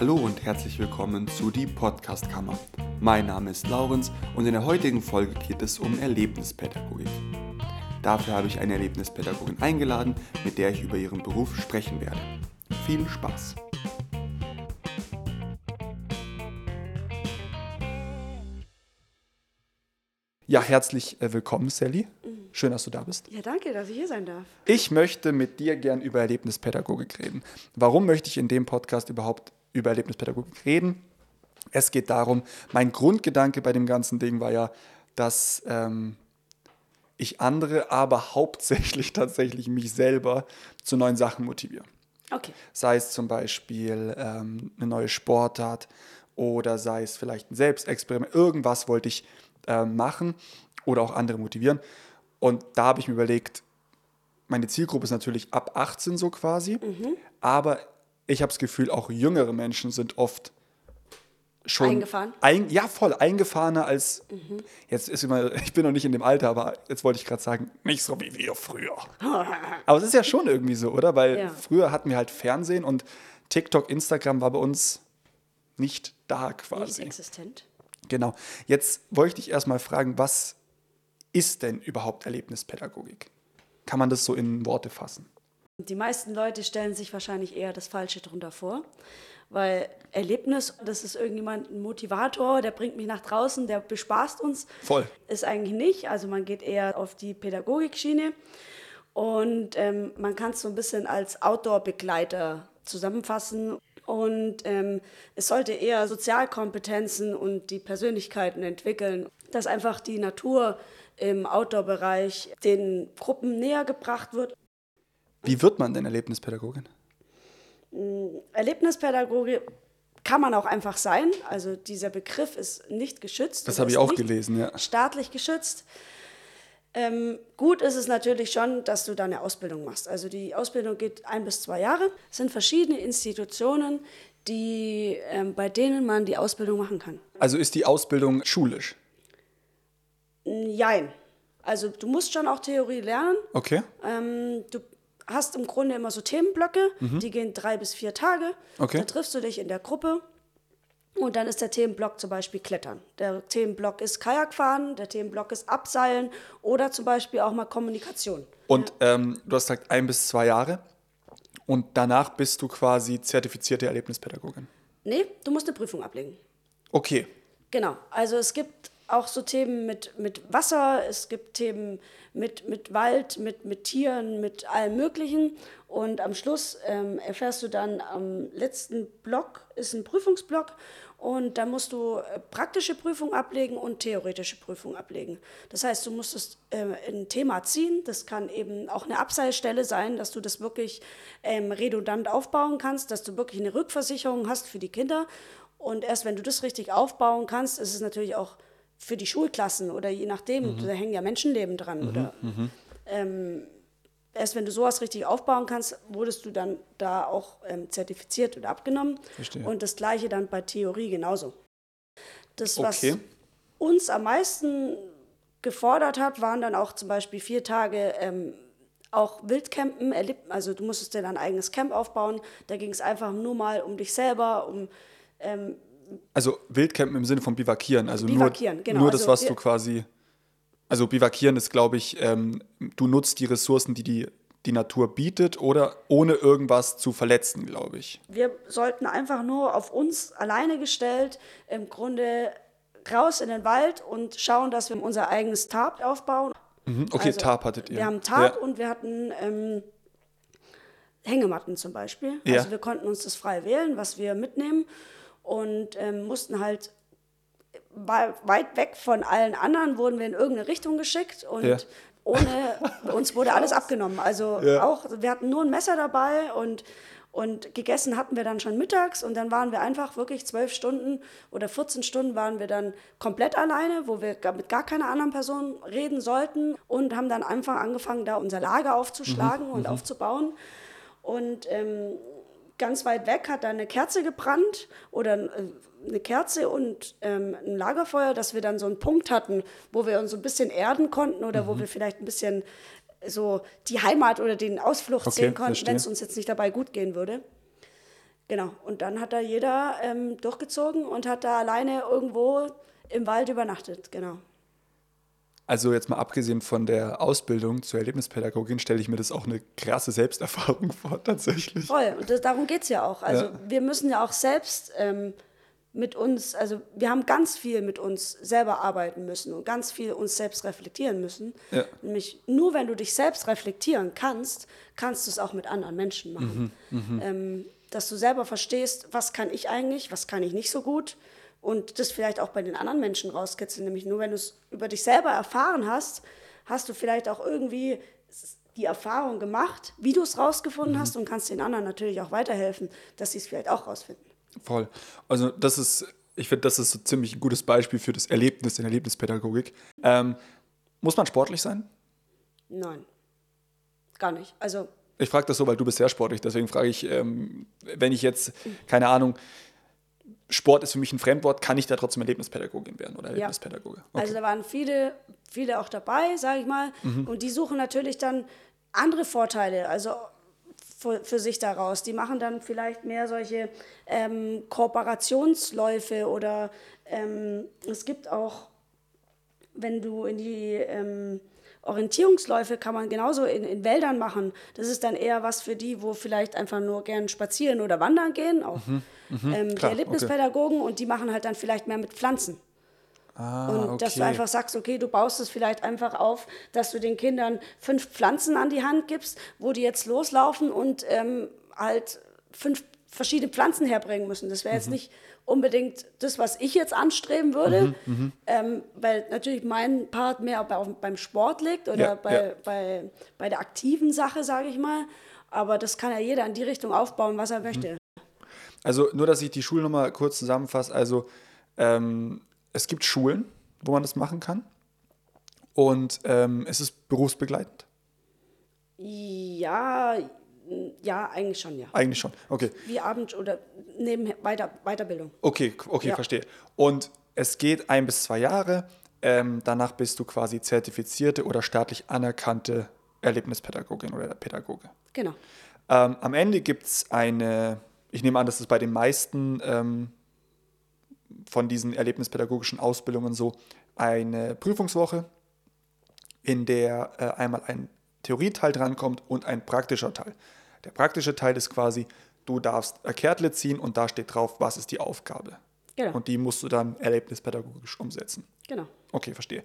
Hallo und herzlich willkommen zu die Podcastkammer. Mein Name ist Laurenz und in der heutigen Folge geht es um Erlebnispädagogik. Dafür habe ich eine Erlebnispädagogin eingeladen, mit der ich über ihren Beruf sprechen werde. Viel Spaß! Ja, herzlich äh, willkommen, Sally. Schön, dass du da bist. Ja, danke, dass ich hier sein darf. Ich möchte mit dir gern über Erlebnispädagogik reden. Warum möchte ich in dem Podcast überhaupt über Erlebnispädagogik reden? Es geht darum, mein Grundgedanke bei dem ganzen Ding war ja, dass ähm, ich andere, aber hauptsächlich tatsächlich mich selber zu neuen Sachen motiviere. Okay. Sei es zum Beispiel ähm, eine neue Sportart oder sei es vielleicht ein Selbstexperiment. Irgendwas wollte ich ähm, machen oder auch andere motivieren. Und da habe ich mir überlegt, meine Zielgruppe ist natürlich ab 18 so quasi, aber ich habe das Gefühl, auch jüngere Menschen sind oft schon Eingefahren? Ein, ja, voll eingefahrener als jetzt ist immer, ich bin noch nicht in dem Alter, aber jetzt wollte ich gerade sagen, nicht so wie wir früher. aber es ist ja schon irgendwie so, oder? Weil Ja. früher hatten wir halt Fernsehen und TikTok, Instagram war bei uns nicht da Nicht quasi. existent. Genau. Jetzt wollte ich dich erstmal fragen, was ist denn überhaupt Erlebnispädagogik? Kann man das so in Worte fassen? Die meisten Leute stellen sich wahrscheinlich eher das Falsche drunter vor, weil Erlebnis, das ist irgendjemand ein Motivator, der bringt mich nach draußen, der bespaßt uns. Voll. Ist eigentlich nicht. Also man geht eher auf die Pädagogikschiene und ähm, man kann es so ein bisschen als Outdoor-Begleiter zusammenfassen. Und ähm, es sollte eher Sozialkompetenzen und die Persönlichkeiten entwickeln, dass einfach die Natur im Outdoor-Bereich den Gruppen näher gebracht wird. Wie wird man denn Erlebnispädagogin? Erlebnispädagoge kann man auch einfach sein. Also dieser Begriff ist nicht geschützt. Das habe ich auch gelesen, ja. Staatlich geschützt. Ähm, gut ist es natürlich schon, dass du da eine Ausbildung machst. Also die Ausbildung geht ein bis zwei Jahre. Es sind verschiedene Institutionen, die, ähm, bei denen man die Ausbildung machen kann. Also ist die Ausbildung schulisch? Jein. Also du musst schon auch Theorie lernen. Okay. Ähm, du hast im Grunde immer so Themenblöcke, die gehen drei bis vier Tage. Mhm. Okay. Da triffst du dich in der Gruppe und dann ist der Themenblock zum Beispiel Klettern. Der Themenblock ist Kajakfahren, der Themenblock ist Abseilen oder zum Beispiel auch mal Kommunikation. Und ähm, du hast gesagt ein bis zwei Jahre. Und danach bist du quasi zertifizierte Erlebnispädagogin. Nee, du musst eine Prüfung ablegen. Okay. Genau, also es gibt auch so Themen mit, mit Wasser, es gibt Themen mit, mit Wald, mit, mit Tieren, mit allem Möglichen. Und am Schluss ähm, erfährst du dann am letzten Block, ist ein Prüfungsblock. Und da musst du äh, praktische Prüfung ablegen und theoretische Prüfung ablegen. Das heißt, du musstest äh, ein Thema ziehen. Das kann eben auch eine Abseilstelle sein, dass du das wirklich ähm, redundant aufbauen kannst, dass du wirklich eine Rückversicherung hast für die Kinder. Und erst wenn du das richtig aufbauen kannst, ist es natürlich auch für die Schulklassen oder je nachdem, da hängen ja Menschenleben dran. Oder, ähm, erst wenn du sowas richtig aufbauen kannst, wurdest du dann da auch ähm, zertifiziert oder abgenommen. Verstehe. Und das gleiche dann bei Theorie genauso. Das, was Okay. uns am meisten gefordert hat, waren dann auch zum Beispiel vier Tage ähm, auch Wildcampen. erlebt- Also du musstest dir dein eigenes Camp aufbauen. Da ging es einfach nur mal um dich selber, um Also Wildcampen im Sinne von Bivakieren. Also Bivakieren, nur, genau. nur das, Also was du quasi. Also Bivakieren ist, glaube ich, ähm, du nutzt die Ressourcen, die, die die Natur bietet, oder ohne irgendwas zu verletzen, glaube ich. Wir sollten einfach nur auf uns alleine gestellt im Grunde raus in den Wald und schauen, dass wir unser eigenes Tarp aufbauen. Mhm. Okay, Tarp hattet ihr. Wir haben Tarp Ja. und wir hatten ähm, Hängematten zum Beispiel. Ja. Also wir konnten uns das frei wählen, was wir mitnehmen und ähm, mussten halt wei- weit weg von allen anderen wurden wir in irgendeine Richtung geschickt und Ja. ohne uns wurde alles abgenommen. Also Ja. auch wir hatten nur ein Messer dabei und und gegessen hatten wir dann schon mittags und dann waren wir einfach wirklich zwölf Stunden oder 14 Stunden waren wir dann komplett alleine, wo wir mit gar keiner anderen Person reden sollten und haben dann einfach angefangen, da unser Lager aufzuschlagen und aufzubauen. Und ähm, ganz weit weg hat da eine Kerze gebrannt oder äh, eine Kerze und ähm, ein Lagerfeuer, dass wir dann so einen Punkt hatten, wo wir uns so ein bisschen erden konnten oder wo wir vielleicht ein bisschen so die Heimat oder den Ausflucht Okay, sehen konnten, wenn es uns jetzt nicht dabei gut gehen würde. Genau. Und dann hat da jeder ähm, durchgezogen und hat da alleine irgendwo im Wald übernachtet. Genau. Also jetzt mal abgesehen von der Ausbildung zur Erlebnispädagogin stelle ich mir das auch eine krasse Selbsterfahrung vor, tatsächlich. Voll, und das, darum geht es ja auch. Also ja. wir müssen ja auch selbst ähm, mit uns, also wir haben ganz viel mit uns selber arbeiten müssen und ganz viel uns selbst reflektieren müssen. Ja. Nämlich nur wenn du dich selbst reflektieren kannst, kannst du es auch mit anderen Menschen machen. Mhm, mhm. ähm, dass du selber verstehst, was kann ich eigentlich, was kann ich nicht so gut und das vielleicht auch bei den anderen Menschen rauskitzeln. Nämlich nur, wenn du es über dich selber erfahren hast, hast du vielleicht auch irgendwie die Erfahrung gemacht, wie du es rausgefunden mhm. hast und kannst den anderen natürlich auch weiterhelfen, dass sie es vielleicht auch rausfinden. Voll. Also das ist, ich finde, das ist so ziemlich ein gutes Beispiel für das Erlebnis in Erlebnispädagogik. Ähm, muss man sportlich sein? Nein, gar nicht. Also ich frage das so, weil du bist sehr sportlich, deswegen frage ich, ähm, wenn ich jetzt, keine Ahnung, Sport ist für mich ein Fremdwort, kann ich da trotzdem Erlebnispädagogin werden oder Erlebnispädagoge? Okay. Also da waren viele, viele auch dabei, sage ich mal, mhm. und die suchen natürlich dann andere Vorteile, also für, für, sich daraus. Die machen dann vielleicht mehr solche ähm, Kooperationsläufe oder ähm, es gibt auch, wenn du in die ähm, Orientierungsläufe kann man genauso in, in Wäldern machen. Das ist dann eher was für die, wo vielleicht einfach nur gern spazieren oder wandern gehen, auch mhm, mh, ähm, klar, die Erlebnispädagogen okay. und die machen halt dann vielleicht mehr mit Pflanzen. Ah, und okay. dass du einfach sagst, okay, du baust es vielleicht einfach auf, dass du den Kindern fünf Pflanzen an die Hand gibst, wo die jetzt loslaufen und ähm, halt fünf verschiedene Pflanzen herbringen müssen. Das wäre jetzt mhm. nicht unbedingt das, was ich jetzt anstreben würde, mhm, mhm, ähm, weil natürlich mein Part mehr bei, beim Sport liegt oder ja, bei, ja. Bei, bei der aktiven Sache, sage ich mal. Aber das kann ja jeder in die Richtung aufbauen, was er mhm. möchte. Also nur, dass ich die Schulnummer kurz zusammenfasse. Also ähm, es gibt Schulen, wo man das machen kann. Und ähm, es ist berufsbegleitend. Ja, ja, eigentlich schon, ja. Eigentlich schon, okay. Wie Abend- oder neben Weiter Weiterbildung. Okay, okay, ja. verstehe. Und es geht ein bis zwei Jahre. Ähm, danach bist du quasi zertifizierte oder staatlich anerkannte Erlebnispädagogin oder Pädagoge. Genau. Ähm, am Ende gibt es eine, ich nehme an, dass es bei den meisten ähm, von diesen erlebnispädagogischen Ausbildungen so, eine Prüfungswoche, in der äh, einmal ein Theorieteil drankommt und ein praktischer Teil. Der praktische Teil ist quasi, du darfst ein Kärtle ziehen und da steht drauf, was ist die Aufgabe. Genau. Und die musst du dann erlebnispädagogisch umsetzen. Genau. Okay, verstehe.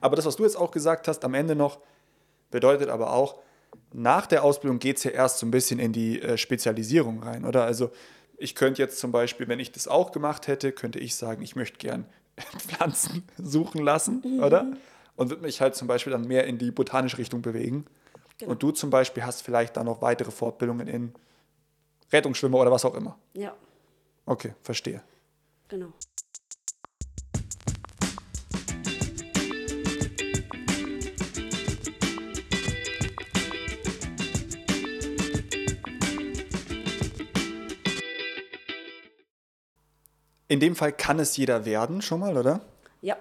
Aber das, was du jetzt auch gesagt hast, am Ende noch, bedeutet aber auch, nach der Ausbildung geht es ja erst so ein bisschen in die äh, Spezialisierung rein, oder? Also ich könnte jetzt zum Beispiel, wenn ich das auch gemacht hätte, könnte ich sagen, ich möchte gern Pflanzen suchen lassen, mhm. oder? Und würde mich halt zum Beispiel dann mehr in die botanische Richtung bewegen. Genau. Und du zum Beispiel hast vielleicht dann noch weitere Fortbildungen in Rettungsschwimmer oder was auch immer. Ja. Okay, verstehe. Genau. In dem Fall kann es jeder werden, schon mal, oder? Ja.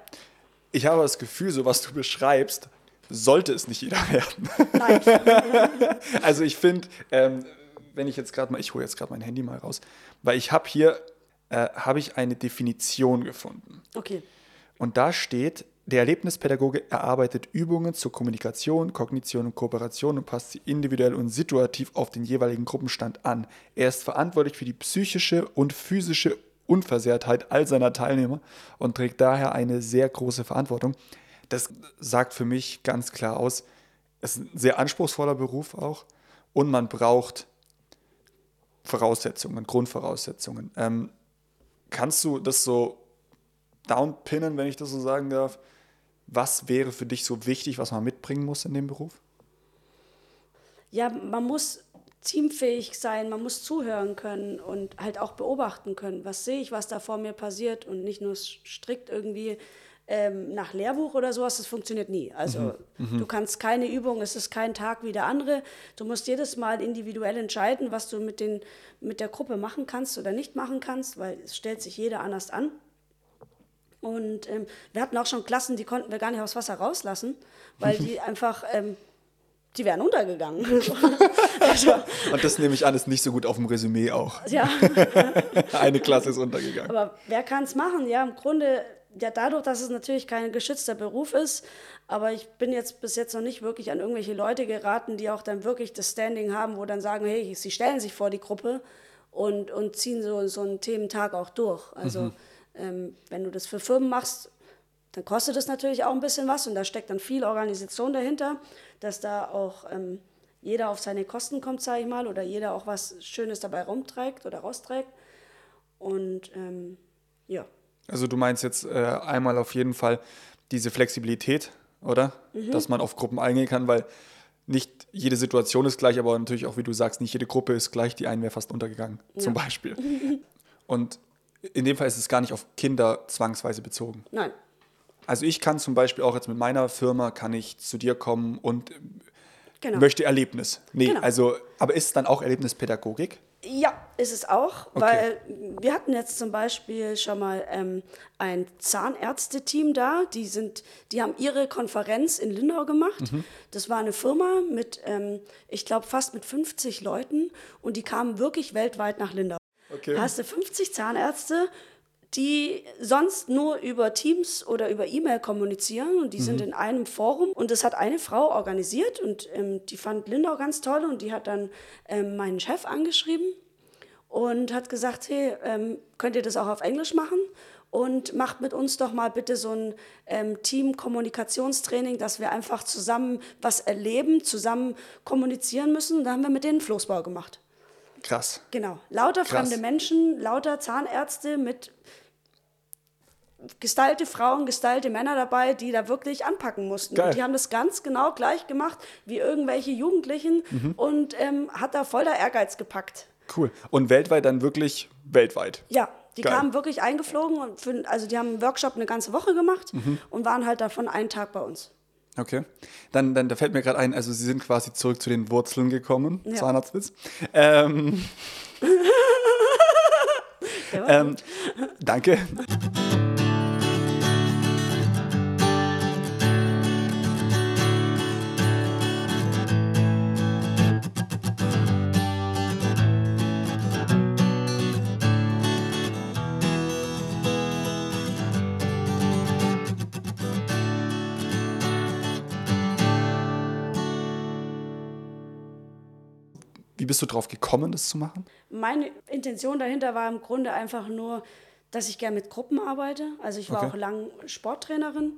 Ich habe das Gefühl, so was du beschreibst, sollte es nicht jeder werden. Nein. also ich finde, ähm, wenn ich jetzt gerade mal, ich hole jetzt gerade mein Handy mal raus, weil ich habe hier, äh, habe ich eine Definition gefunden. Okay. Und da steht, der Erlebnispädagoge erarbeitet Übungen zur Kommunikation, Kognition und Kooperation und passt sie individuell und situativ auf den jeweiligen Gruppenstand an. Er ist verantwortlich für die psychische und physische Unversehrtheit all seiner Teilnehmer und trägt daher eine sehr große Verantwortung das sagt für mich ganz klar aus, es ist ein sehr anspruchsvoller Beruf auch und man braucht Voraussetzungen, Grundvoraussetzungen. Ähm, kannst du das so downpinnen, wenn ich das so sagen darf? Was wäre für dich so wichtig, was man mitbringen muss in dem Beruf? Ja, man muss teamfähig sein, man muss zuhören können und halt auch beobachten können. Was sehe ich, was da vor mir passiert und nicht nur strikt irgendwie ähm, nach Lehrbuch oder sowas, das funktioniert nie. Also mhm. mhm. du kannst keine Übung, es ist kein Tag wie der andere. Du musst jedes Mal individuell entscheiden, was du mit, den, mit der Gruppe machen kannst oder nicht machen kannst, weil es stellt sich jeder anders an. Und ähm, wir hatten auch schon Klassen, die konnten wir gar nicht aufs Wasser rauslassen, weil die einfach ähm, die wären untergegangen. also, Und das nehme ich an, ist nicht so gut auf dem Resümee auch. ja, Eine Klasse ist untergegangen. aber wer kann es machen? Ja, im Grunde, ja, dadurch, dass es natürlich kein geschützter Beruf ist, aber ich bin jetzt bis jetzt noch nicht wirklich an irgendwelche Leute geraten, die auch dann wirklich das Standing haben, wo dann sagen, hey, sie stellen sich vor die Gruppe und, und ziehen so, so einen Thementag auch durch. Also ähm, wenn du das für Firmen machst, dann kostet es natürlich auch ein bisschen was und da steckt dann viel Organisation dahinter, dass da auch ähm, jeder auf seine Kosten kommt, sage ich mal, oder jeder auch was Schönes dabei rumträgt oder rausträgt. Und ähm, ja, Also du meinst jetzt äh, einmal auf jeden Fall diese Flexibilität, oder? Mhm. Dass man auf Gruppen eingehen kann, weil nicht jede Situation ist gleich, aber natürlich auch, wie du sagst, nicht jede Gruppe ist gleich. Die einen wäre fast untergegangen, zum Beispiel. Und in dem Fall ist es gar nicht auf Kinder zwangsweise bezogen. nein, Also ich kann zum Beispiel auch jetzt mit meiner Firma, kann ich zu dir kommen und genau. möchte Erlebnis. Nee, Genau. also, aber ist es dann auch Erlebnispädagogik? Ja, ist es auch, weil wir hatten jetzt zum Beispiel schon mal ähm, ein Zahnärzteteam da, die, sind, die haben ihre Konferenz in Lindau gemacht. Das war eine Firma mit, ähm, ich glaube, fast mit 50 Leuten und die kamen wirklich weltweit nach Lindau. Okay. Da hast du 50 Zahnärzte, die sonst nur über Teams oder über E-Mail kommunizieren und die sind in einem Forum und das hat eine Frau organisiert und ähm, die fand Lindau ganz toll und die hat dann ähm, meinen Chef angeschrieben und hat gesagt, hey, ähm, könnt ihr das auch auf Englisch machen? Und macht mit uns doch mal bitte so ein ähm, Team-Kommunikationstraining, dass wir einfach zusammen was erleben, zusammen kommunizieren müssen. Da haben wir mit denen Floßbau gemacht. Krass. Genau. Lauter Krass. fremde Menschen, lauter Zahnärzte mit gestylte Frauen, gestylte Männer dabei, die da wirklich anpacken mussten. Geil. Und die haben das ganz genau gleich gemacht wie irgendwelche Jugendlichen Mhm. und ähm, hat da voll der Ehrgeiz gepackt. Cool. Und weltweit dann wirklich weltweit. Ja, die Geil. kamen wirklich eingeflogen und für, also die haben einen Workshop eine ganze Woche gemacht Mhm. und waren halt davon einen Tag bei uns. Okay. Dann, dann da fällt mir gerade ein, also Sie sind quasi zurück zu den Wurzeln gekommen. Ja. Zahnarztwitz. Ähm, ähm, danke. Bist du drauf gekommen, das zu machen? Meine Intention dahinter war im Grunde einfach nur, dass ich gerne mit Gruppen arbeite. Also ich war Okay. auch lang Sporttrainerin.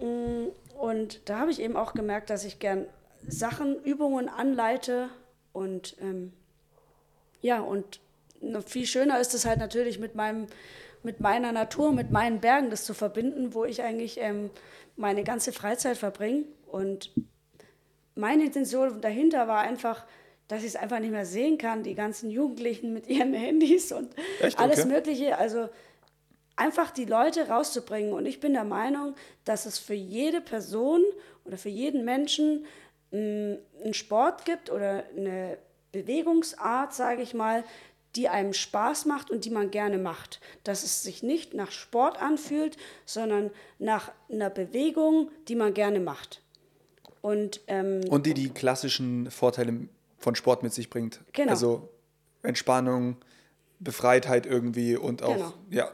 Mm, Und da habe ich eben auch gemerkt, dass ich gern Sachen, Übungen anleite. Und ähm, ja, und viel schöner ist es halt natürlich mit meinem mit meiner Natur, mit meinen Bergen das zu verbinden, wo ich eigentlich ähm, meine ganze Freizeit verbringe. Und meine Intention dahinter war einfach, dass ich es einfach nicht mehr sehen kann, die ganzen Jugendlichen mit ihren Handys und Echt? alles Okay. Mögliche. Also einfach die Leute rauszubringen. Und ich bin der Meinung, dass es für jede Person oder für jeden Menschen mh, einen Sport gibt oder eine Bewegungsart, sage ich mal, die einem Spaß macht und die man gerne macht. Dass es sich nicht nach Sport anfühlt, sondern nach einer Bewegung, die man gerne macht. Und ähm, Und die die klassischen Vorteile von Sport mit sich bringt. Genau. Also Entspannung, Befreitheit irgendwie und auch, Genau. ja.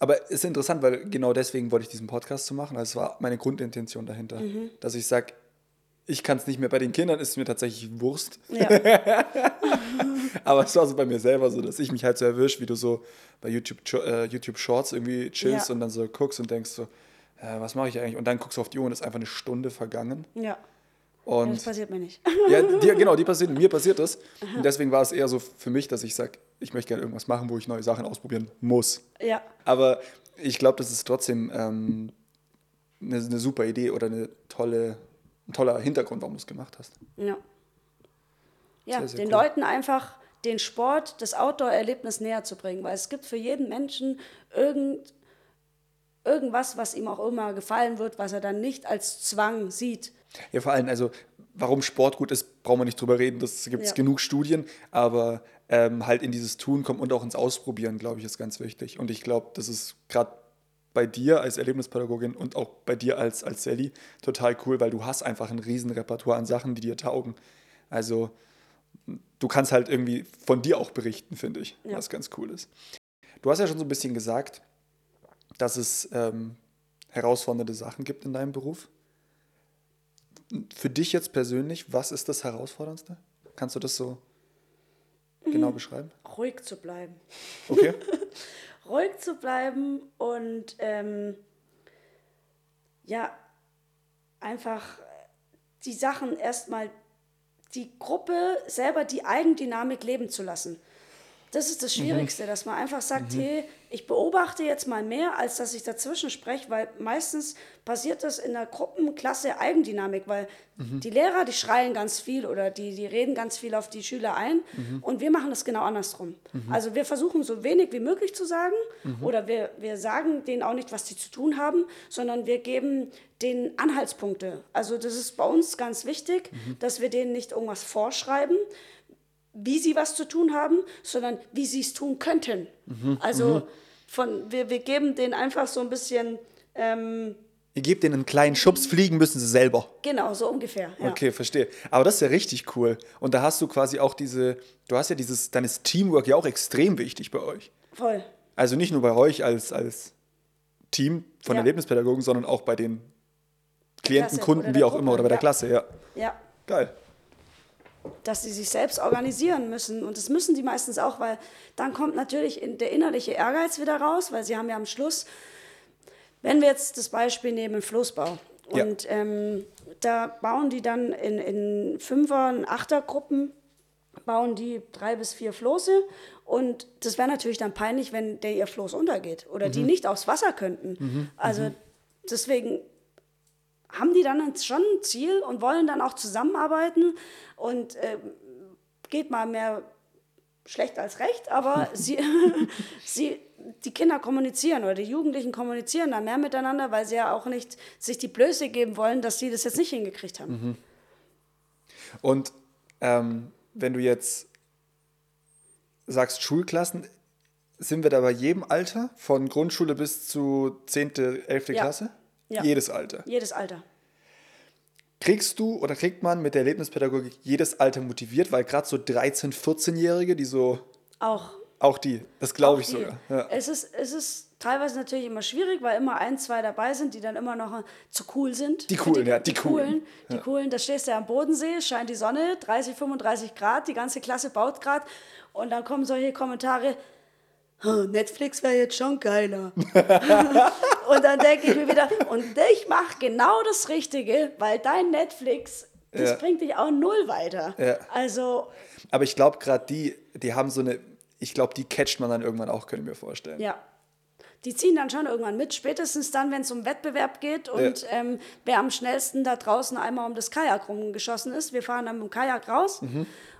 Aber es ist interessant, weil genau deswegen wollte ich diesen Podcast zu machen. Also es war meine Grundintention dahinter, Mhm. dass ich sage, ich kann es nicht mehr bei den Kindern, ist mir tatsächlich Wurst. ja, Aber es war so bei mir selber so, dass ich mich halt so erwische, wie du so bei YouTube, äh, YouTube Shorts irgendwie chillst Ja. und dann so guckst und denkst so, äh, was mache ich eigentlich? Und dann guckst du auf die Uhr und ist einfach eine Stunde vergangen. ja, Und das passiert mir nicht. ja, dir, genau, die passiert, mir passiert das. Und deswegen war es eher so für mich, dass ich sage, ich möchte gerne irgendwas machen, wo ich neue Sachen ausprobieren muss. Ja, Aber ich glaube, das ist trotzdem ähm, eine, eine super Idee oder eine tolle, ein toller Hintergrund, warum du es gemacht hast. ja. Ja, Sehr, sehr den cool. Leuten einfach den Sport, das Outdoor-Erlebnis näher zu bringen, weil es gibt für jeden Menschen irgend, irgendwas, was ihm auch immer gefallen wird, was er dann nicht als Zwang sieht. Ja, vor allem, also warum Sport gut ist, brauchen wir nicht drüber reden. Das gibt es Ja. genug Studien, aber ähm, halt in dieses Tun kommen und auch ins Ausprobieren, glaube ich, ist ganz wichtig. Und ich glaube, das ist gerade bei dir als Erlebnispädagogin und auch bei dir als, als Sally total cool, weil du hast einfach ein riesen Repertoire an Sachen, die dir taugen. Also du kannst halt irgendwie von dir auch berichten, finde ich, Ja. was ganz cool ist. Du hast ja schon so ein bisschen gesagt, dass es ähm, herausfordernde Sachen gibt in deinem Beruf. Für dich jetzt persönlich, was ist das Herausforderndste? Kannst du das so genau beschreiben? Ruhig zu bleiben. Okay. ruhig zu bleiben und ähm, ja, einfach die Sachen erstmal, die Gruppe selber die Eigendynamik leben zu lassen. Das ist das Schwierigste, dass man einfach sagt, hey, ich beobachte jetzt mal mehr, als dass ich dazwischen spreche, weil meistens passiert das in der Gruppenklasse Eigendynamik, weil die Lehrer, die schreien ganz viel oder die, die reden ganz viel auf die Schüler ein und wir machen das genau andersrum. Also wir versuchen so wenig wie möglich zu sagen oder wir, wir sagen denen auch nicht, was sie zu tun haben, sondern wir geben denen Anhaltspunkte. Also das ist bei uns ganz wichtig, dass wir denen nicht irgendwas vorschreiben, wie sie was zu tun haben, sondern wie sie es tun könnten. Also von, wir, wir geben denen einfach so ein bisschen, ähm, Ihr gebt denen einen kleinen Schubs, fliegen müssen sie selber. genau, so ungefähr. Ja. Okay, verstehe. Aber das ist ja richtig cool. Und da hast du quasi auch diese, du hast ja dieses, dann ist Teamwork ja auch extrem wichtig bei euch. Voll. Also nicht nur bei euch als, als Team von Ja. Erlebnispädagogen, sondern auch bei den Klienten, Klasse Kunden, wie der auch immer, Gruppe, oder bei der ja. Klasse, ja. Ja. Geil. Dass sie sich selbst organisieren müssen. Und das müssen die meistens auch, weil dann kommt natürlich der innerliche Ehrgeiz wieder raus, weil sie haben ja am Schluss, wenn wir jetzt das Beispiel nehmen, Floßbau. Ja. Und ähm, da bauen die dann in, in Fünfer- und Achtergruppen, bauen die drei bis vier Floße. Und das wäre natürlich dann peinlich, wenn der ihr Floß untergeht oder die nicht aufs Wasser könnten. Also deswegen haben die dann schon ein Ziel und wollen dann auch zusammenarbeiten und ähm, geht mal mehr schlecht als recht, aber sie, sie, die Kinder kommunizieren oder die Jugendlichen kommunizieren dann mehr miteinander, weil sie ja auch nicht sich die Blöße geben wollen, dass sie das jetzt nicht hingekriegt haben. Und ähm, wenn du jetzt sagst Schulklassen, sind wir da bei jedem Alter, von Grundschule bis zu 10., 11. Ja. Klasse? Ja. Jedes Alter. Jedes Alter. Kriegst du oder kriegt man mit der Erlebnispädagogik jedes Alter motiviert? Weil gerade so 13-, 14-Jährige, die so, Auch. auch die, das glaube ich die. sogar. Ja. Es, ist, es ist teilweise natürlich immer schwierig, weil immer ein, zwei dabei sind, die dann immer noch zu cool sind. Die coolen, ja, die coolen. Die coolen, da stehst du ja am Bodensee, scheint die Sonne, 30, 35 Grad, die ganze Klasse baut gerade und dann kommen solche Kommentare, "Hm, Netflix wäre jetzt schon geiler. und dann denke ich mir wieder, und ich mache genau das Richtige, weil dein Netflix, das Ja. bringt dich auch null weiter. Ja. Also, Aber ich glaube, gerade die, die haben so eine, ich glaube, die catcht man dann irgendwann auch, könnte ich mir vorstellen. Ja. Die ziehen dann schon irgendwann mit, spätestens dann, wenn es um Wettbewerb geht und Ja. ähm, wer am schnellsten da draußen einmal um das Kajak rumgeschossen ist. Wir fahren dann mit dem Kajak raus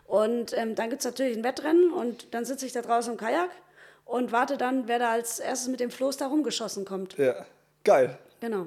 und ähm, dann gibt es natürlich ein Wettrennen und dann sitze ich da draußen im Kajak und warte dann, wer da als erstes mit dem Floß da rumgeschossen kommt. Ja, geil. Genau.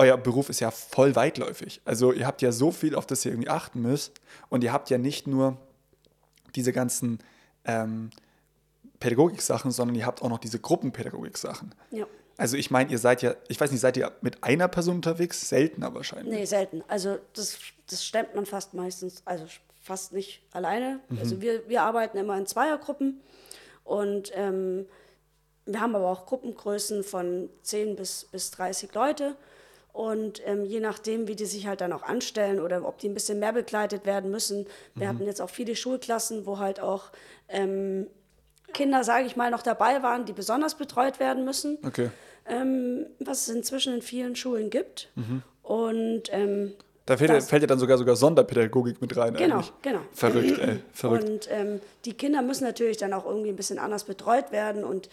Euer Beruf ist ja voll weitläufig. Also ihr habt ja so viel, auf das ihr irgendwie achten müsst. Und ihr habt ja nicht nur diese ganzen ähm, Pädagogik-Sachen, sondern ihr habt auch noch diese Gruppenpädagogik-Sachen. Ja. Also ich meine, ihr seid ja, ich weiß nicht, seid ihr mit einer Person unterwegs? Seltener wahrscheinlich. Nee, selten. Also das, das stemmt man fast meistens, also fast nicht alleine. Also wir, wir arbeiten immer in Zweiergruppen und ähm, wir haben aber auch Gruppengrößen von 10 bis, bis 30 Leute. Und ähm, je nachdem, wie die sich halt dann auch anstellen oder ob die ein bisschen mehr begleitet werden müssen. Wir hatten jetzt auch viele Schulklassen, wo halt auch ähm, Kinder, sage ich mal, noch dabei waren, die besonders betreut werden müssen Okay. ähm, was es inzwischen in vielen Schulen gibt. Und ähm, Da fällt, Das- fällt ja dann sogar sogar Sonderpädagogik mit rein Genau, eigentlich. genau. Verrückt, ey. Verrückt. Und ähm, die Kinder müssen natürlich dann auch irgendwie ein bisschen anders betreut werden und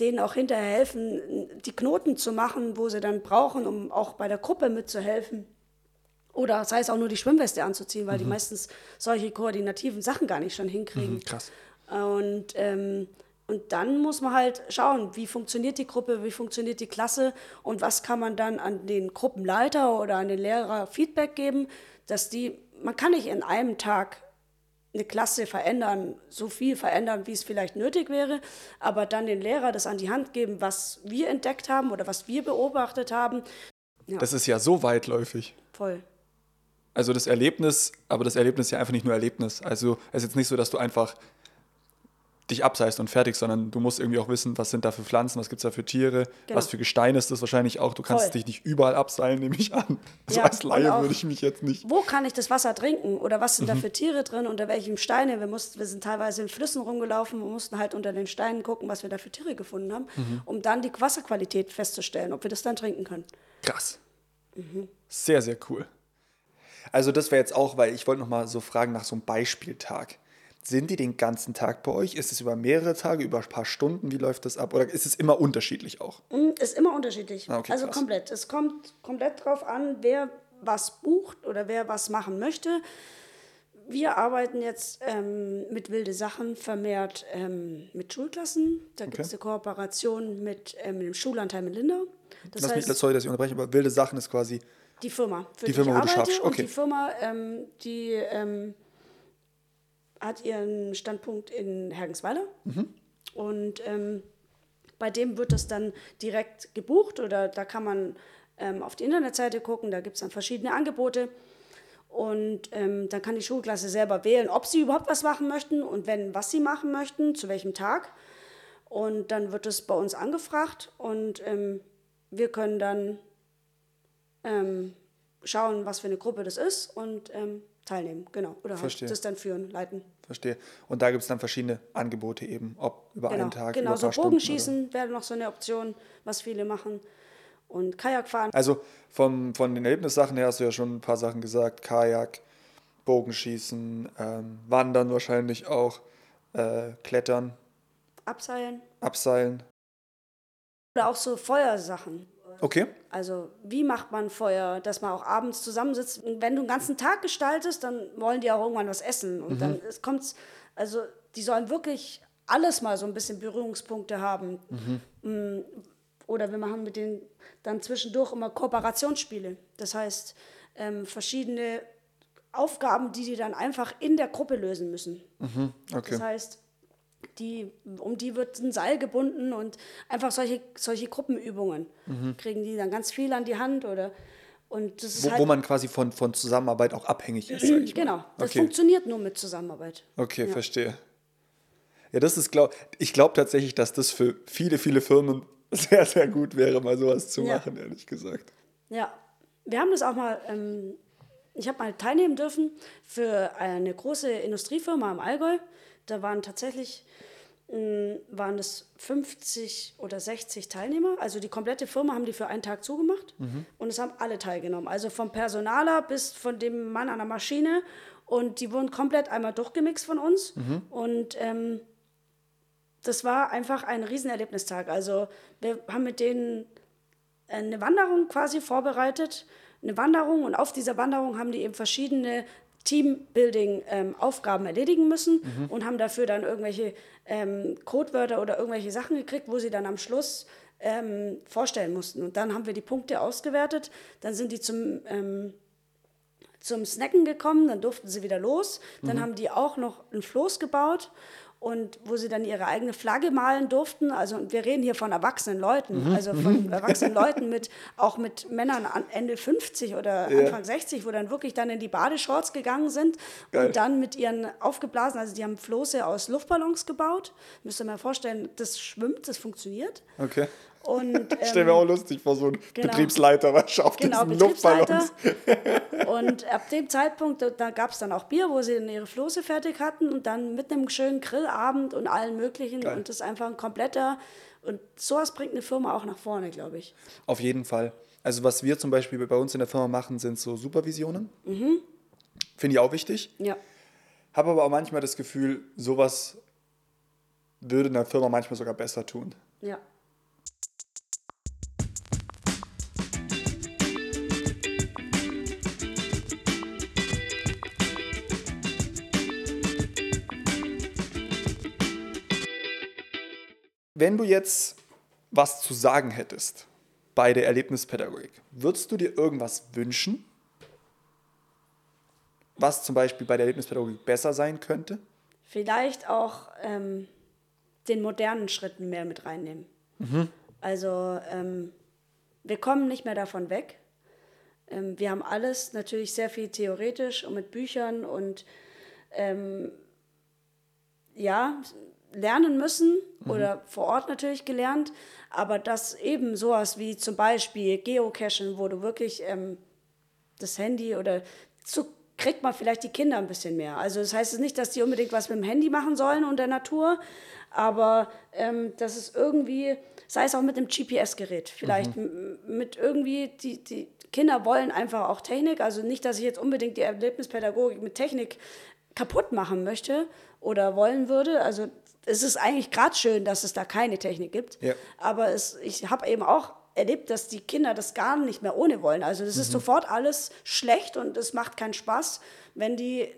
denen auch hinterher helfen, die Knoten zu machen, wo sie dann brauchen, um auch bei der Gruppe mitzuhelfen. Oder sei es auch nur die Schwimmweste anzuziehen, weil die meistens solche koordinativen Sachen gar nicht schon hinkriegen. Mhm, krass. Und, ähm, und dann muss man halt schauen, wie funktioniert die Gruppe, wie funktioniert die Klasse und was kann man dann an den Gruppenleiter oder an den Lehrer Feedback geben, dass die, man kann nicht in einem Tag eine Klasse verändern, so viel verändern, wie es vielleicht nötig wäre, aber dann den Lehrer das an die Hand geben, was wir entdeckt haben oder was wir beobachtet haben. Ja, Das ist ja so weitläufig. voll. Also das Erlebnis, aber das Erlebnis ist ja einfach nicht nur Erlebnis. Also es ist jetzt nicht so, dass du einfach dich abseist und fertig, sondern du musst irgendwie auch wissen, was sind da für Pflanzen, was gibt es da für Tiere, Genau. was für Gestein ist das wahrscheinlich auch. Du kannst Voll. dich nicht überall abseilen, nehme ich an. Also Ja, als Laie würde ich mich jetzt nicht. Wo kann ich das Wasser trinken oder was sind da Mhm. für Tiere drin, unter welchen Steine? Wir, mussten, wir sind teilweise in Flüssen rumgelaufen und mussten halt unter den Steinen gucken, was wir da für Tiere gefunden haben, Mhm. um dann die Wasserqualität festzustellen, ob wir das dann trinken können. Krass. Sehr, sehr cool. Also das wäre jetzt auch, weil ich wollte noch mal so fragen nach so einem Beispieltag. Sind die den ganzen Tag bei euch? Ist es über mehrere Tage, über ein paar Stunden? Wie läuft das ab? Oder ist es immer unterschiedlich auch? Mm, Ist immer unterschiedlich. Ah, okay, also krass. komplett. Es kommt komplett drauf an, wer was bucht oder wer was machen möchte. Wir arbeiten jetzt ähm, mit wilde Sachen vermehrt ähm, mit Schulklassen. Da gibt es Okay. eine Kooperation mit ähm, dem Schulanteil in Lindau. Das Lass mich, heißt, sorry, dass ich unterbreche, aber wilde Sachen ist quasi. die Firma, für Die die, Firma, wo ich du arbeite. schaffst, okay. Und die Firma, ähm, die ähm, hat ihren Standpunkt in Hergensweiler. Mhm. Und ähm, bei dem wird das dann direkt gebucht oder da kann man ähm, auf die Internetseite gucken, da gibt es dann verschiedene Angebote. Und ähm, dann kann die Schulklasse selber wählen, ob sie überhaupt was machen möchten und wenn, was sie machen möchten, zu welchem Tag. Und dann wird es bei uns angefragt und ähm, wir können dann ähm, schauen, was für eine Gruppe das ist und ähm, teilnehmen, genau. Oder Verstehe. das dann führen, leiten. Verstehe. Und da gibt es dann verschiedene Angebote eben, ob über Genau, einen Tag, genau über so. Bogenschießen wäre noch so eine Option, was viele machen. Und Kajakfahren. Also vom, von den Erlebnissachen her hast du ja schon ein paar Sachen gesagt. Kajak, Bogenschießen, ähm, Wandern wahrscheinlich auch, äh, Klettern, Abseilen. Abseilen. Oder auch so Feuersachen. Okay. Also wie macht man Feuer, dass man auch abends zusammensitzt. Und wenn du den ganzen Tag gestaltest, dann wollen die auch irgendwann was essen. Und dann es kommt, also die sollen wirklich alles mal so ein bisschen Berührungspunkte haben. Mm, Oder wir machen mit denen dann zwischendurch immer Kooperationsspiele. Das heißt, ähm, verschiedene Aufgaben, die die dann einfach in der Gruppe lösen müssen. Okay. Das heißt, die, um die wird ein Seil gebunden und einfach solche, solche Gruppenübungen kriegen die dann ganz viel an die Hand oder und das ist Wo, halt wo man quasi von, von Zusammenarbeit auch abhängig ist. Ich mal. genau, das Okay. funktioniert nur mit Zusammenarbeit. Okay, verstehe. Ja, das ist, glaub, ich glaube tatsächlich, dass das für viele, viele Firmen sehr, sehr gut wäre, mal sowas zu Ja. machen, ehrlich gesagt. Ja, wir haben das auch mal, ähm, ich habe mal teilnehmen dürfen für eine große Industriefirma im Allgäu. Da waren tatsächlich mh, waren es 50 oder 60 Teilnehmer. Also die komplette Firma haben die für einen Tag zugemacht und es haben alle teilgenommen. Also vom Personaler bis von dem Mann an der Maschine. Und die wurden komplett einmal durchgemixt von uns. Und ähm, das war einfach ein Riesenerlebnistag. Also wir haben mit denen eine Wanderung quasi vorbereitet, eine Wanderung und auf dieser Wanderung haben die eben verschiedene Teambuilding-Aufgaben erledigen müssen und haben dafür dann irgendwelche ähm, Codewörter oder irgendwelche Sachen gekriegt, wo sie dann am Schluss ähm, vorstellen mussten. Und dann haben wir die Punkte ausgewertet, dann sind die zum, ähm, zum Snacken gekommen, dann durften sie wieder los. Dann haben die auch noch ein Floß gebaut und wo sie dann ihre eigene Flagge malen durften. Also wir reden hier von erwachsenen Leuten, also von erwachsenen Leuten mit auch mit Männern Ende 50 oder Anfang 60, wo dann wirklich dann in die Badeshorts gegangen sind Geil. und dann mit ihren aufgeblasen, also die haben Floße aus Luftballons gebaut. Müsst ihr mal vorstellen, das schwimmt, das funktioniert. Okay. Und Ich stelle mir ähm, auch lustig vor, so ein genau. Betriebsleiter, was auf Genau, diesen. Luftballons. Und ab dem Zeitpunkt, da- da gab es dann auch Bier, wo sie dann ihre Floße fertig hatten und dann mit einem schönen Grillabend und allen möglichen. Geil. Und das ist einfach ein kompletter. Und sowas bringt eine Firma auch nach vorne, glaube ich. Auf jeden Fall. Also was wir zum Beispiel bei uns in der Firma machen, sind so Supervisionen. Mhm. Finde ich auch wichtig. Ja. Habe aber auch manchmal das Gefühl, sowas würde einer Firma manchmal sogar besser tun. Ja. Wenn du jetzt was zu sagen hättest bei der Erlebnispädagogik, würdest du dir irgendwas wünschen, was zum Beispiel bei der Erlebnispädagogik besser sein könnte? Vielleicht auch ähm, den modernen Schritten mehr mit reinnehmen. Also ähm, wir kommen nicht mehr davon weg. Ähm, wir haben alles natürlich sehr viel theoretisch und mit Büchern und ähm, ja, lernen müssen oder vor Ort natürlich gelernt, aber dass eben sowas wie zum Beispiel Geocachen, wo du wirklich ähm, das Handy oder so kriegt man vielleicht die Kinder ein bisschen mehr. Also das heißt nicht, dass die unbedingt was mit dem Handy machen sollen und der Natur, aber ähm, dass es irgendwie, sei es auch mit einem GPS-Gerät, vielleicht m- mit irgendwie, die, die Kinder wollen einfach auch Technik, also nicht, dass ich jetzt unbedingt die Erlebnispädagogik mit Technik kaputt machen möchte oder wollen würde. Also es ist eigentlich gerade schön, dass es da keine Technik gibt. Ja. Aber es, ich habe eben auch erlebt, dass die Kinder das gar nicht mehr ohne wollen. Also das ist sofort alles schlecht und es macht keinen Spaß, wenn die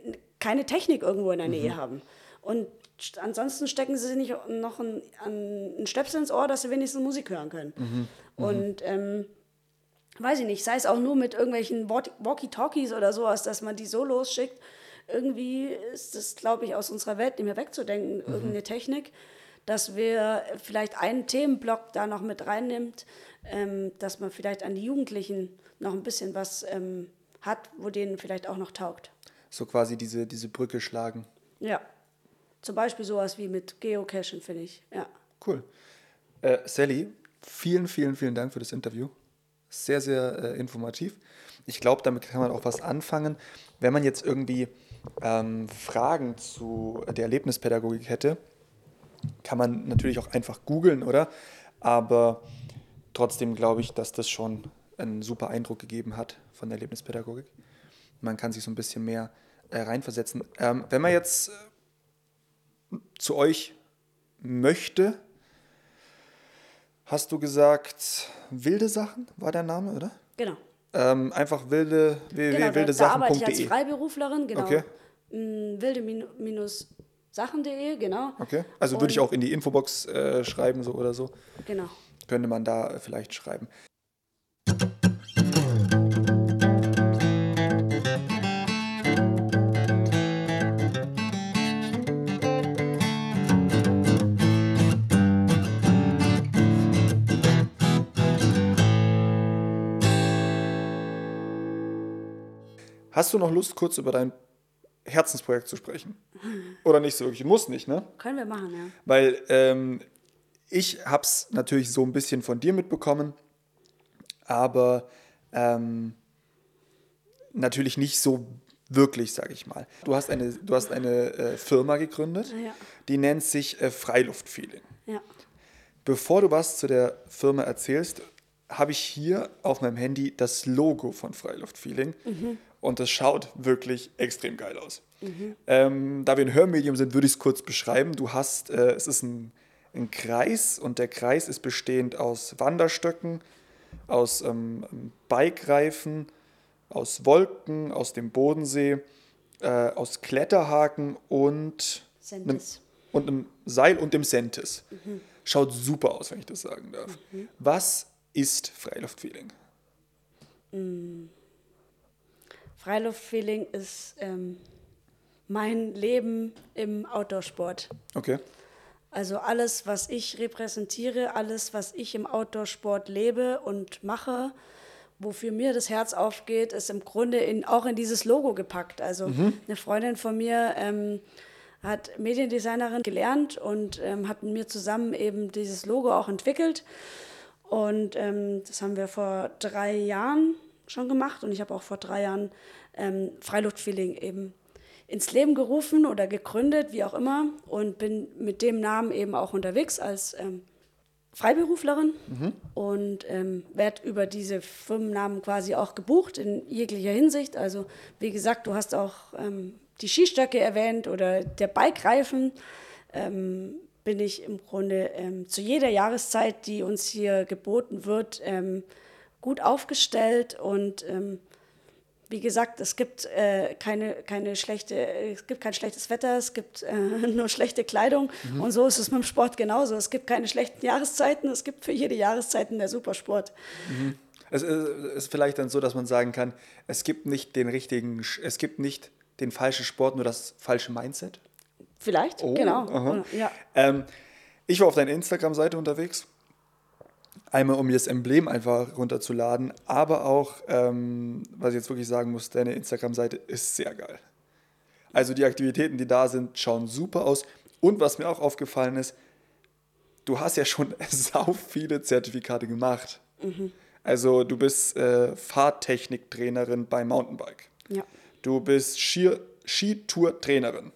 keine Technik irgendwo in der Nähe haben. Und st- ansonsten stecken sie sich nicht noch ein, ein, ein Stöpsel ins Ohr, dass sie wenigstens Musik hören können. Und ähm, weiß ich nicht, sei es auch nur mit irgendwelchen Walk- Walkie-Talkies oder sowas, dass man die so losschickt. Irgendwie ist das, glaube ich, aus unserer Welt nicht mehr wegzudenken, irgendeine Technik, dass wir vielleicht einen Themenblock da noch mit reinnimmt, ähm, dass man vielleicht an die Jugendlichen noch ein bisschen was ähm, hat, wo denen vielleicht auch noch taugt. So quasi diese, diese Brücke schlagen. Ja. Zum Beispiel sowas wie mit Geocachen, finde ich. Ja. Cool. Äh, Sally, vielen, vielen, vielen Dank für das Interview. Sehr, sehr äh, informativ. Ich glaube, damit kann man auch was anfangen. Wenn man jetzt irgendwie ähm, Fragen zu der Erlebnispädagogik hätte, kann man natürlich auch einfach googeln, oder? Aber trotzdem glaube ich, dass das schon einen super Eindruck gegeben hat von der Erlebnispädagogik. Man kann sich so ein bisschen mehr äh, reinversetzen. Ähm, wenn man jetzt äh, zu euch möchte, hast du gesagt, wilde Sachen war der Name, oder? Genau. Ähm, einfach wilde, Genau, da, da arbeite ich als www.wildesachen.de. Freiberuflerin, genau. Okay. Mm, Wilde-sachen.de, genau. Okay. Also würde ich auch in die Infobox äh, schreiben, so oder so. Genau. Könnte man da vielleicht schreiben. Hast du noch Lust, kurz über dein Herzensprojekt zu sprechen? Oder nicht so wirklich? Muss nicht, ne? Können wir machen, ja. Weil ähm, ich habe es natürlich so ein bisschen von dir mitbekommen, aber ähm, natürlich nicht so wirklich, sage ich mal. Du hast eine, du hast eine äh, Firma gegründet, Ja. die nennt sich äh, Freiluftfeeling. Ja. Bevor du was zu der Firma erzählst, habe ich hier auf meinem Handy das Logo von Freiluftfeeling und das schaut wirklich extrem geil aus. Ähm, da wir ein Hörmedium sind, würde ich es kurz beschreiben. Du hast, äh, es ist ein, ein Kreis und der Kreis ist bestehend aus Wanderstöcken, aus ähm, Bikereifen, aus Wolken, aus dem Bodensee, äh, aus Kletterhaken und einem, und einem Seil und dem Sentis. Schaut super aus, wenn ich das sagen darf. Was ist Freiluftfeeling? Freiluftfeeling ist ähm, mein Leben im Outdoorsport. Okay. Also alles, was ich repräsentiere, alles, was ich im Outdoorsport lebe und mache, wofür mir das Herz aufgeht, ist im Grunde in, auch in dieses Logo gepackt. Also eine Freundin von mir ähm, hat Mediendesignerin gelernt und ähm, hat mit mir zusammen eben dieses Logo auch entwickelt. Und ähm, das haben wir vor drei Jahren schon gemacht und ich habe auch vor drei Jahren ähm, Freiluftfeeling eben ins Leben gerufen oder gegründet, wie auch immer, und bin mit dem Namen eben auch unterwegs als ähm, Freiberuflerin und ähm, werde über diese Firmennamen quasi auch gebucht in jeglicher Hinsicht. Also wie gesagt, du hast auch ähm, die Skistöcke erwähnt oder der Bikereifen. Ähm, bin ich im Grunde ähm, zu jeder Jahreszeit, die uns hier geboten wird, ähm, gut aufgestellt und ähm, wie gesagt, es gibt äh, keine, keine schlechte, es gibt kein schlechtes Wetter, es gibt äh, nur schlechte Kleidung. Mhm. Und so ist es mit dem Sport genauso. Es gibt keine schlechten Jahreszeiten, es gibt für jede Jahreszeit der Supersport. Mhm. Es ist vielleicht dann so, dass man sagen kann, es gibt nicht den richtigen, es gibt nicht den falschen Sport, nur das falsche Mindset. Vielleicht, oh, genau. Ja. Ähm, ich war auf deiner Instagram-Seite unterwegs. Einmal, um mir das Emblem einfach runterzuladen, aber auch, ähm, was ich jetzt wirklich sagen muss, deine Instagram-Seite ist sehr geil. Also die Aktivitäten, die da sind, schauen super aus. Und was mir auch aufgefallen ist, du hast ja schon sau viele Zertifikate gemacht. Mhm. Also du bist äh, Fahrtechniktrainerin bei Mountainbike. Ja. Du bist Skitour-Trainerin.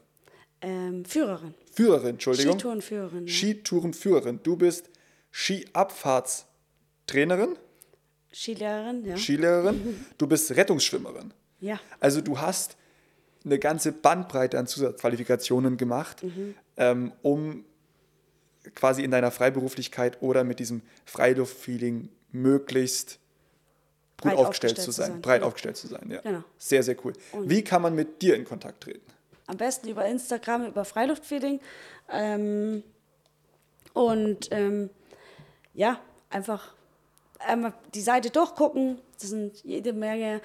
Ähm, Führerin. Führerin, Entschuldigung. Skitourenführerin. Ja. Skitourenführerin. Du bist Skiabfahrtstrainerin. Skilehrerin, ja. Skilehrerin. Du bist Rettungsschwimmerin. Ja. Also du hast eine ganze Bandbreite an Zusatzqualifikationen gemacht, mhm. ähm, um quasi in deiner Freiberuflichkeit oder mit diesem Freiluftfeeling möglichst gut aufgestellt, aufgestellt, zu sein, sein. breit ja. aufgestellt zu sein. Ja. Genau. Sehr, sehr cool. Und Wie kann man mit dir in Kontakt treten? Am besten über Instagram, über Freiluftfeeling. Ähm, und ähm, ja, einfach einmal die Seite durchgucken. Das sind jede Menge.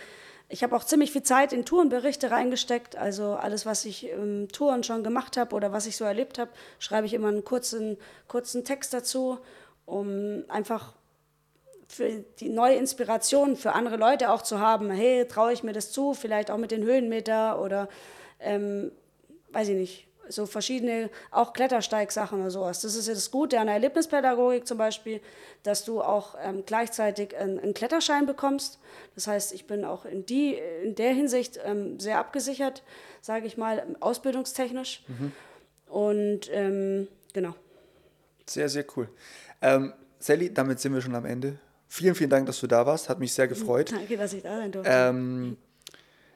Ich habe auch ziemlich viel Zeit in Tourenberichte reingesteckt. Also alles, was ich im Touren schon gemacht habe oder was ich so erlebt habe, schreibe ich immer einen kurzen, kurzen Text dazu, um einfach für die neue Inspiration für andere Leute auch zu haben. Hey, traue ich mir das zu? Vielleicht auch mit den Höhenmeter oder ähm, weiß ich nicht, so verschiedene, auch Klettersteigsachen oder sowas. Das ist ja das Gute an der Erlebnispädagogik zum Beispiel, dass du auch ähm, gleichzeitig einen, einen, Kletterschein bekommst. Das heißt, ich bin auch in, die, in der Hinsicht ähm, sehr abgesichert, sage ich mal, ausbildungstechnisch. Mhm. Und ähm, genau. Sehr, sehr cool. Ähm, Sally, damit sind wir schon am Ende Vielen, vielen Dank, dass du da warst. Hat mich sehr gefreut. Danke, dass ich da sein durfte.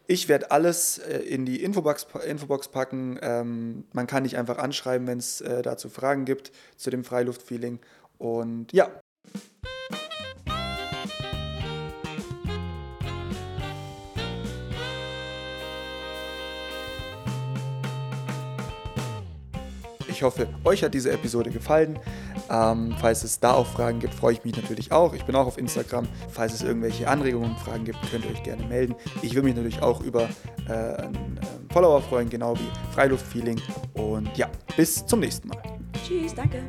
Ich werde alles äh, in die Infobox, Infobox packen. Ähm, man kann dich einfach anschreiben, wenn es äh, dazu Fragen gibt zu dem Freiluftfeeling. Und ja. Ich hoffe, euch hat diese Episode gefallen. Ähm, falls es da auch Fragen gibt, freue ich mich natürlich auch. Ich bin auch auf Instagram. Falls es irgendwelche Anregungen und Fragen gibt, könnt ihr euch gerne melden. Ich würde mich natürlich auch über äh, einen äh, Follower freuen, genau wie Freiluftfeeling. Und ja, bis zum nächsten Mal. Tschüss, danke.